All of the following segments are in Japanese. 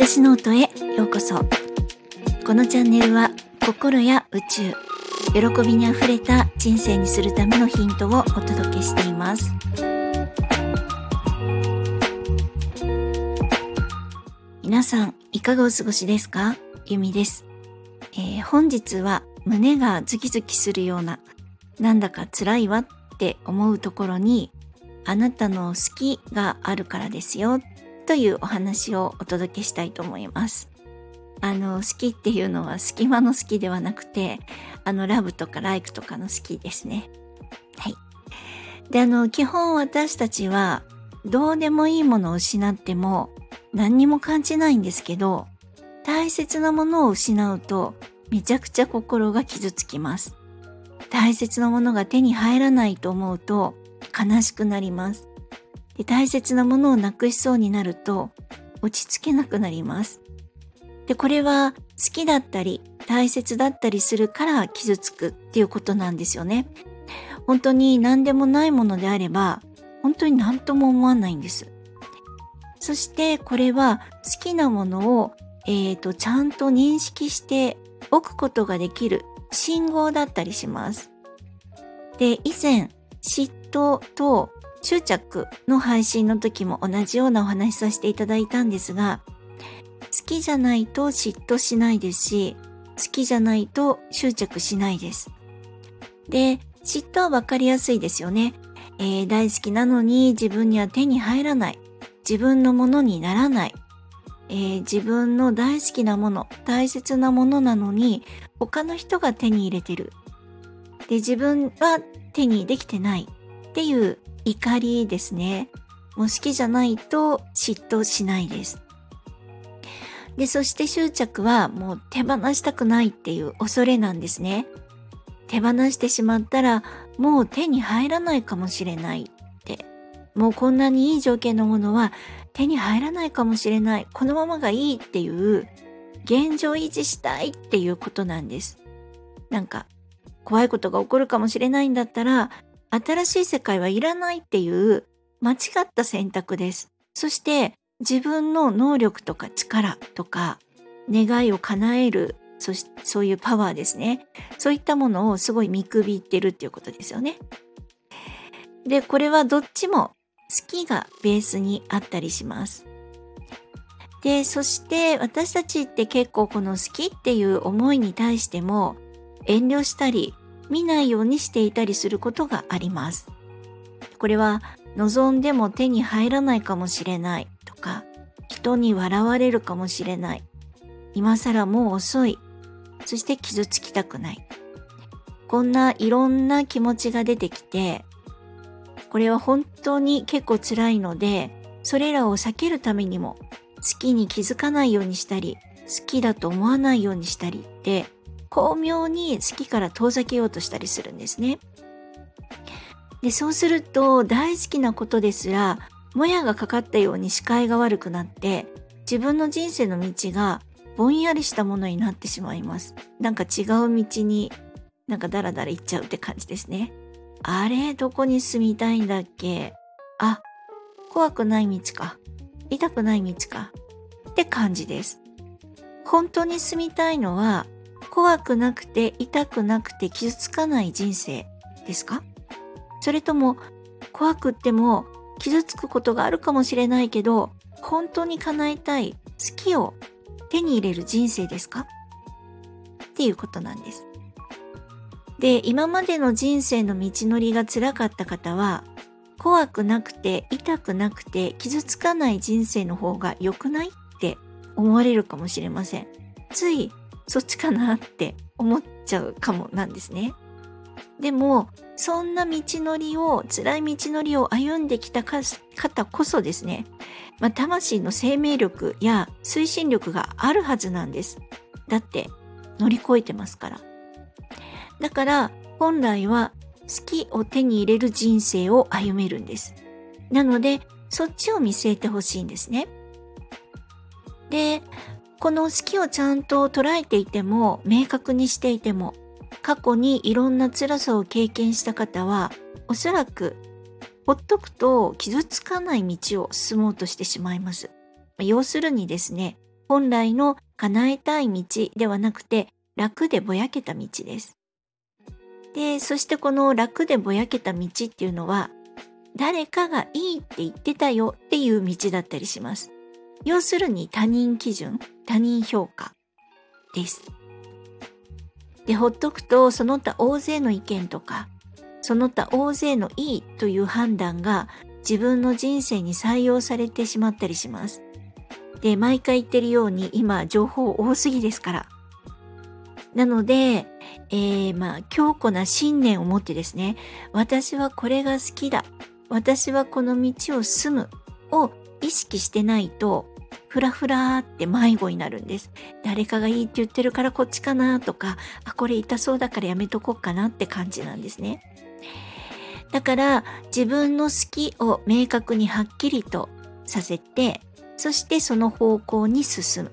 私の音へようこそ。このチャンネルは心や宇宙喜びにあふれた人生にするためのヒントをお届けしています。皆さんいかがお過ごしですか？ゆみです、えー、本日は胸がズキズキするようななんだか辛いわって思うところにあなたの好きがあるからですよというお話をお届けしたいと思います。あの、好きっていうのは隙間の好きではなくて、あの、ラブとかライクとかの好きですね。はい。で、あの、基本私たちは、どうでもいいものを失っても何にも感じないんですけど、大切なものを失うとめちゃくちゃ心が傷つきます。大切なものが手に入らないと思うと悲しくなります。で大切なものをなくしそうになると落ち着けなくなります。で、これは好きだったり大切だったりするから傷つくっていうことなんですよね。本当に何でもないものであれば本当に何とも思わないんです。そしてこれは好きなものを、えーと、ちゃんと認識しておくことができる信号だったりします。で、以前嫉妬と執着の配信の時も同じようなお話しさせていただいたんですが、好きじゃないと嫉妬しないですし、好きじゃないと執着しないです。で、嫉妬はわかりやすいですよね。えー、大好きなのに自分には手に入らない。自分のものにならない。えー、自分の大好きなもの、大切なものなのに他の人が手に入れてる。で、自分は手にできてないっていう怒りですね。もう好きじゃないと嫉妬しないです。で、そして執着はもう手放したくないっていう恐れなんですね。手放してしまったらもう手に入らないかもしれないって。もうこんなにいい条件のものは手に入らないかもしれない。このままがいいっていう現状維持したいっていうことなんです。なんか怖いことが起こるかもしれないんだったら新しい世界はいらないっていう間違った選択です。そして自分の能力とか力とか願いを叶えるそしそういうパワーですね。そういったものをすごい見くびってるっていうことですよね。で、これはどっちも好きがベースにあったりします。で、そして私たちって結構この好きっていう思いに対しても遠慮したり見ないようにしていたりすることがあります。これは望んでも手に入らないかもしれないとか人に笑われるかもしれない。今更もう遅い。そして傷つきたくない。こんないろんな気持ちが出てきてこれは本当に結構辛いのでそれらを避けるためにも好きに気づかないようにしたり好きだと思わないようにしたりって巧妙に好きから遠ざけようとしたりするんですね。でそうすると大好きなことですらもやがかかったように視界が悪くなって自分の人生の道がぼんやりしたものになってしまいます。なんか違う道になんかダラダラ行っちゃうって感じですね。あれどこに住みたいんだっけ？あ、怖くない道か。痛くない道か。って感じです。本当に住みたいのは怖くなくて痛くなくて傷つかない人生ですか？それとも怖くっても傷つくことがあるかもしれないけど本当に叶えたい好きを手に入れる人生ですか？っていうことなんです。で、今までの人生の道のりが辛かった方は怖くなくて痛くなくて傷つかない人生の方が良くない？って思われるかもしれません。ついそっちかなって思っちゃうかもなんですね。でも、そんな道のりを、辛い道のりを歩んできた方こそですね、まあ、魂の生命力や推進力があるはずなんです。だって、乗り越えてますから。だから、本来は好きを手に入れる人生を歩めるんです。なので、そっちを見据えてほしいんですね。で、この好きをちゃんと捉えていても、明確にしていても、過去にいろんな辛さを経験した方は、おそらく、ほっとくと傷つかない道を進もうとしてしまいます。要するにですね、本来の叶えたい道ではなくて楽でぼやけた道です。で、そしてこの楽でぼやけた道っていうのは誰かがいいって言ってたよっていう道だったりします。要するに他人基準、他人評価です。で、ほっとくとその他大勢の意見とか、その他大勢のいいという判断が自分の人生に採用されてしまったりします。で、毎回言ってるように今情報多すぎですから。なので、えー、まあ強固な信念を持ってですね、私はこれが好きだ。私はこの道を進むを意識してないと、ふらふらって迷子になるんです。誰かがいいって言ってるからこっちかなとか、あ、これ痛そうだからやめとこうかなって感じなんですね。だから自分の好きを明確にはっきりとさせて、そしてその方向に進む。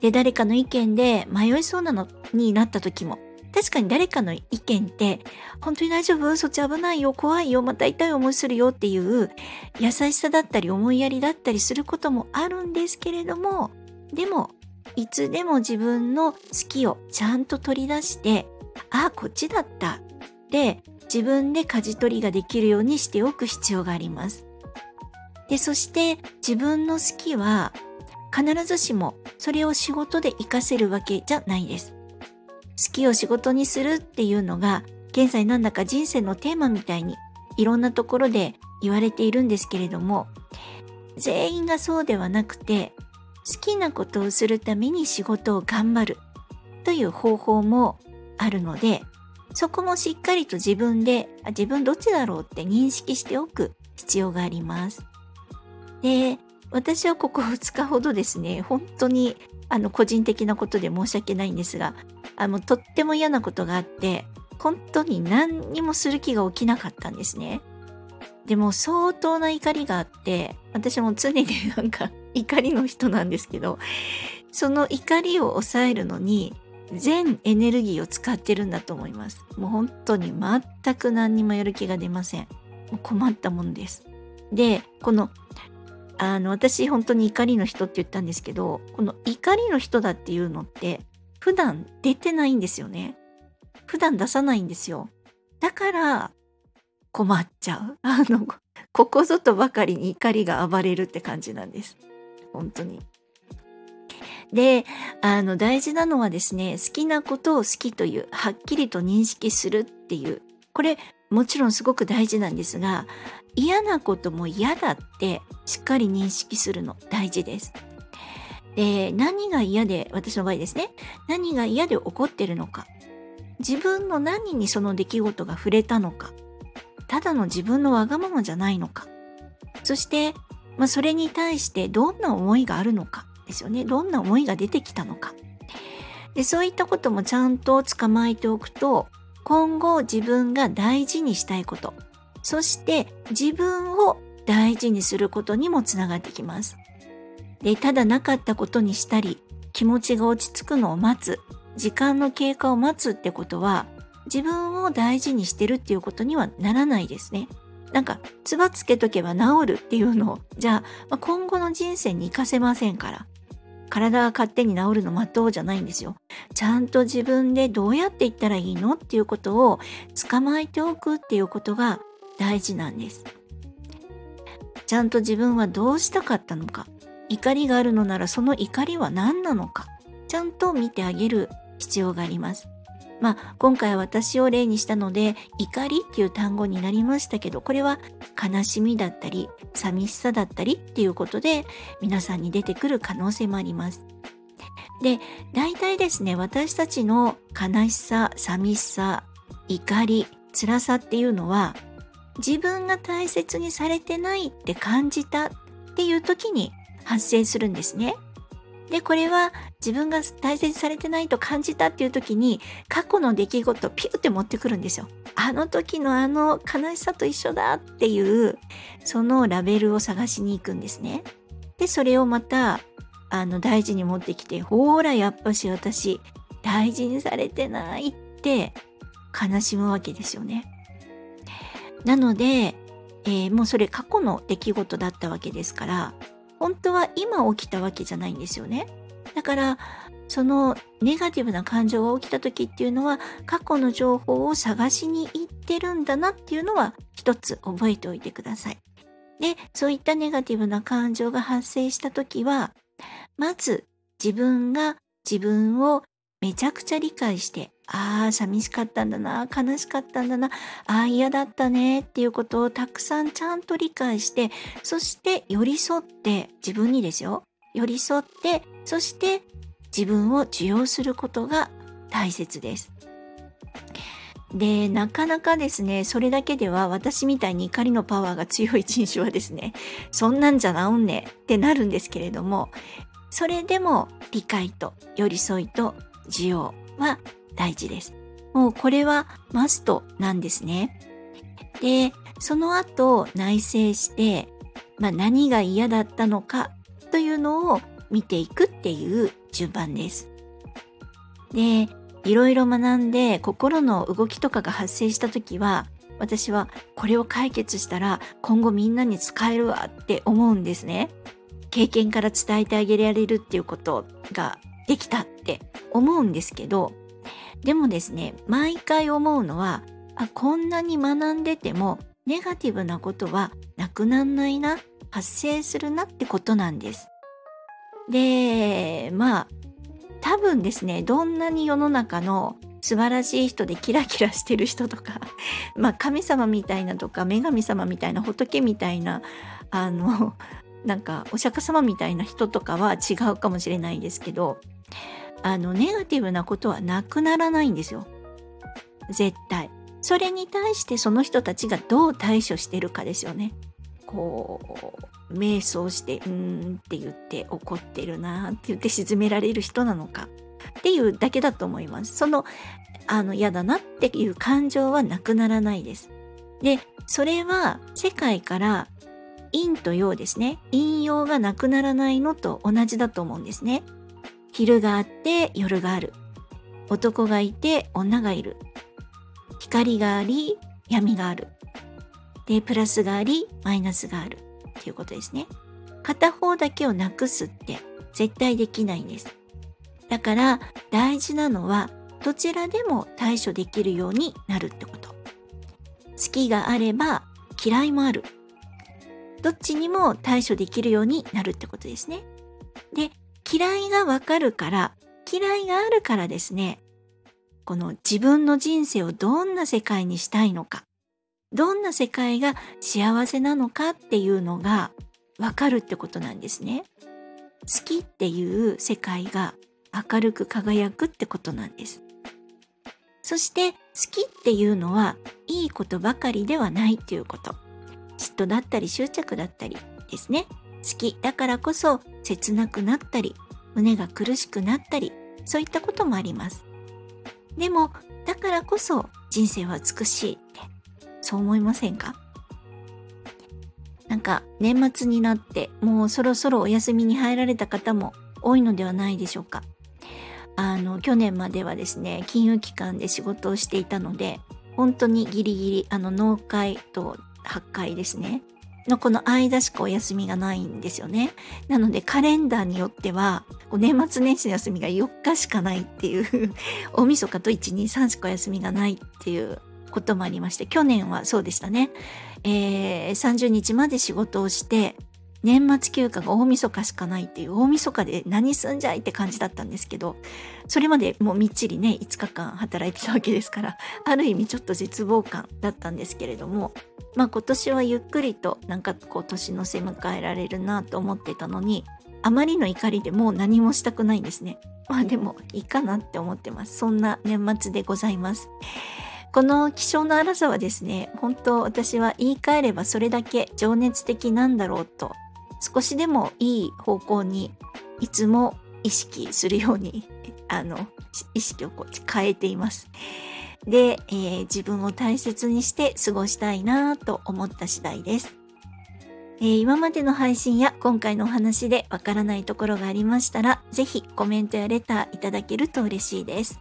で、誰かの意見で迷いそうなのになった時も、確かに誰かの意見って、本当に大丈夫？そっち危ないよ？怖いよ？また痛い思いするよっていう優しさだったり思いやりだったりすることもあるんですけれども、でも、いつでも自分の好きをちゃんと取り出して、ああ、こっちだった。で、自分で舵取りができるようにしておく必要があります。で、そして自分の好きは必ずしもそれを仕事で活かせるわけじゃないです。好きを仕事にするっていうのが現在なんだか人生のテーマみたいにいろんなところで言われているんですけれども全員がそうではなくて好きなことをするために仕事を頑張るという方法もあるのでそこもしっかりと自分で自分どっちだろうって認識しておく必要があります。で私はここ2日ほどですね本当にあの個人的なことで申し訳ないんですがあのとっても嫌なことがあって本当に何にもする気が起きなかったんですね。でも相当な怒りがあって私も常になんか 怒りの人なんですけどその怒りを抑えるのに全エネルギーを使ってるんだと思います。もう本当に全く何にもやる気が出ません。もう困ったもんです。で、この、あの、私本当に怒りの人って言ったんですけど、この怒りの人だっていうのって普段出てないんですよね。普段出さないんですよ。だから困っちゃう。あの、ここぞとばかりに怒りが暴れるって感じなんです。本当に。で、あの、大事なのはですね、好きなことを好きという、はっきりと認識するっていう、これ、もちろんすごく大事なんですが、嫌なことも嫌だってしっかり認識するの大事です。で、何が嫌で、私の場合ですね、何が嫌で起こってるのか、自分の何にその出来事が触れたのか、ただの自分のわがままじゃないのか、そして、まあ、それに対してどんな思いがあるのかですよね。どんな思いが出てきたのか。で、そういったこともちゃんと捕まえておくと、今後自分が大事にしたいこと、そして自分を大事にすることにもつながってきます。で、ただなかったことにしたり、気持ちが落ち着くのを待つ、時間の経過を待つってことは、自分を大事にしてるっていうことにはならないですね。なんか、つばつけとけば治るっていうのを、じゃあ、まあ、今後の人生に活かせませんから。体が勝手に治るの待とうじゃないんですよ。ちゃんと自分でどうやっていったらいいのっていうことを捕まえておくっていうことが大事なんです。ちゃんと自分はどうしたかったのか。怒りがあるのならその怒りは何なのか。ちゃんと見てあげる必要があります。まあ、今回私を例にしたので、怒りっていう単語になりましたけど、これは悲しみだったり、寂しさだったりっていうことで、皆さんに出てくる可能性もあります。で、大体ですね、私たちの悲しさ、寂しさ、怒り、辛さっていうのは、自分が大切にされてないって感じたっていう時に発生するんですね。で、これは自分が大切にされてないと感じたっていう時に過去の出来事をピュって持ってくるんですよ。あの時のあの悲しさと一緒だっていうそのラベルを探しに行くんですね。で、それをまたあの大事に持ってきて、ほーらやっぱし私大事にされてないって悲しむわけですよね。なので、えー、もうそれ過去の出来事だったわけですから本当は今起きたわけじゃないんですよね。だからそのネガティブな感情が起きた時っていうのは過去の情報を探しに行ってるんだなっていうのは一つ覚えておいてください。で、そういったネガティブな感情が発生した時は、まず自分が自分をめちゃくちゃ理解して、ああ、寂しかったんだな、悲しかったんだな、ああ、嫌だったねっていうことをたくさんちゃんと理解して、そして寄り添って、自分にですよ、寄り添って、そして自分を受容することが大切です。で、なかなかですね、それだけでは私みたいに怒りのパワーが強い人種はですね、そんなんじゃ治んねえってなるんですけれども、それでも理解と寄り添いと受容は大事です。もうこれはマストなんですね。で、その後内省して、まあ、何が嫌だったのかというのを見ていくっていう順番です。で、いろいろ学んで心の動きとかが発生した時は、私はこれを解決したら今後みんなに使えるわって思うんですね。経験から伝えてあげられるっていうことができたって思うんですけど、でもですね、毎回思うのは、あ、こんなに学んでてもネガティブなことはなくなんないな、発生するなってことなんです。で、まあ、多分ですね、どんなに世の中の素晴らしい人でキラキラしてる人とか、まあ神様みたいなとか女神様みたいな仏みたいな、あの、なんかお釈迦様みたいな人とかは違うかもしれないですけど、あの、ネガティブなことはなくならないんですよ。絶対。それに対してその人たちがどう対処してるかですよね。こう瞑想して「うん」って言って怒ってるなって言って沈められる人なのかっていうだけだと思います。そのあの嫌だなっていう感情はなくならないです。でそれは世界から陰と陽ですね陰陽がなくならないのと同じだと思うんですね。昼があって夜がある男がいて女がいる光があり闇があるで、プラスがあり、マイナスがあるっていうことですね。片方だけをなくすって絶対できないんです。だから大事なのはどちらでも対処できるようになるってこと。好きがあれば嫌いもある。どっちにも対処できるようになるってことですね。で、嫌いがわかるから、嫌いがあるからですね、この自分の人生をどんな世界にしたいのか、どんな世界が幸せなのかっていうのがわかるってことなんですね。好きっていう世界が明るく輝くってことなんです。そして好きっていうのはいいことばかりではないっていうこと。嫉妬だったり執着だったりですね。好きだからこそ切なくなったり、胸が苦しくなったり、そういったこともあります。でも、だからこそ人生は美しいってそう思いませんか？なんか年末になってもうそろそろお休みに入られた方も多いのではないでしょうか。あの去年まではですね金融機関で仕事をしていたので本当にギリギリあの納会と発会ですねのこの間しかお休みがないんですよね。なのでカレンダーによっては年末年始の休みが4日しかないっていう 大晦日と123しかお休みがないっていうこともありまして、去年はそうでしたね。えー、30日まで仕事をして、年末休暇が大晦日しかないっていう大晦日で何すんじゃいって感じだったんですけど、それまでもうみっちりね、5日間働いてたわけですから、ある意味ちょっと絶望感だったんですけれども、まあ今年はゆっくりとなんかこう年の瀬迎えられるなと思ってたのに、あまりの怒りでもう何もしたくないんですね。まあでもいいかなって思ってます。そんな年末でございます。この気象の荒さはですね、本当私は言い換えればそれだけ情熱的なんだろうと、少しでもいい方向にいつも意識するように、あの、意識をこう変えています。で、えー、自分を大切にして過ごしたいなと思った次第です。えー、今までの配信や今回のお話でわからないところがありましたら、ぜひコメントやレターいただけると嬉しいです。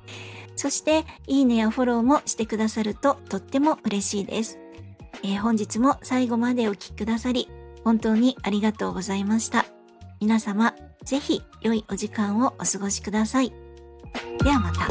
そして、いいねやフォローもしてくださるととっても嬉しいです。えー、本日も最後までお聴きくださり、本当にありがとうございました。皆様、ぜひ良いお時間をお過ごしください。ではまた。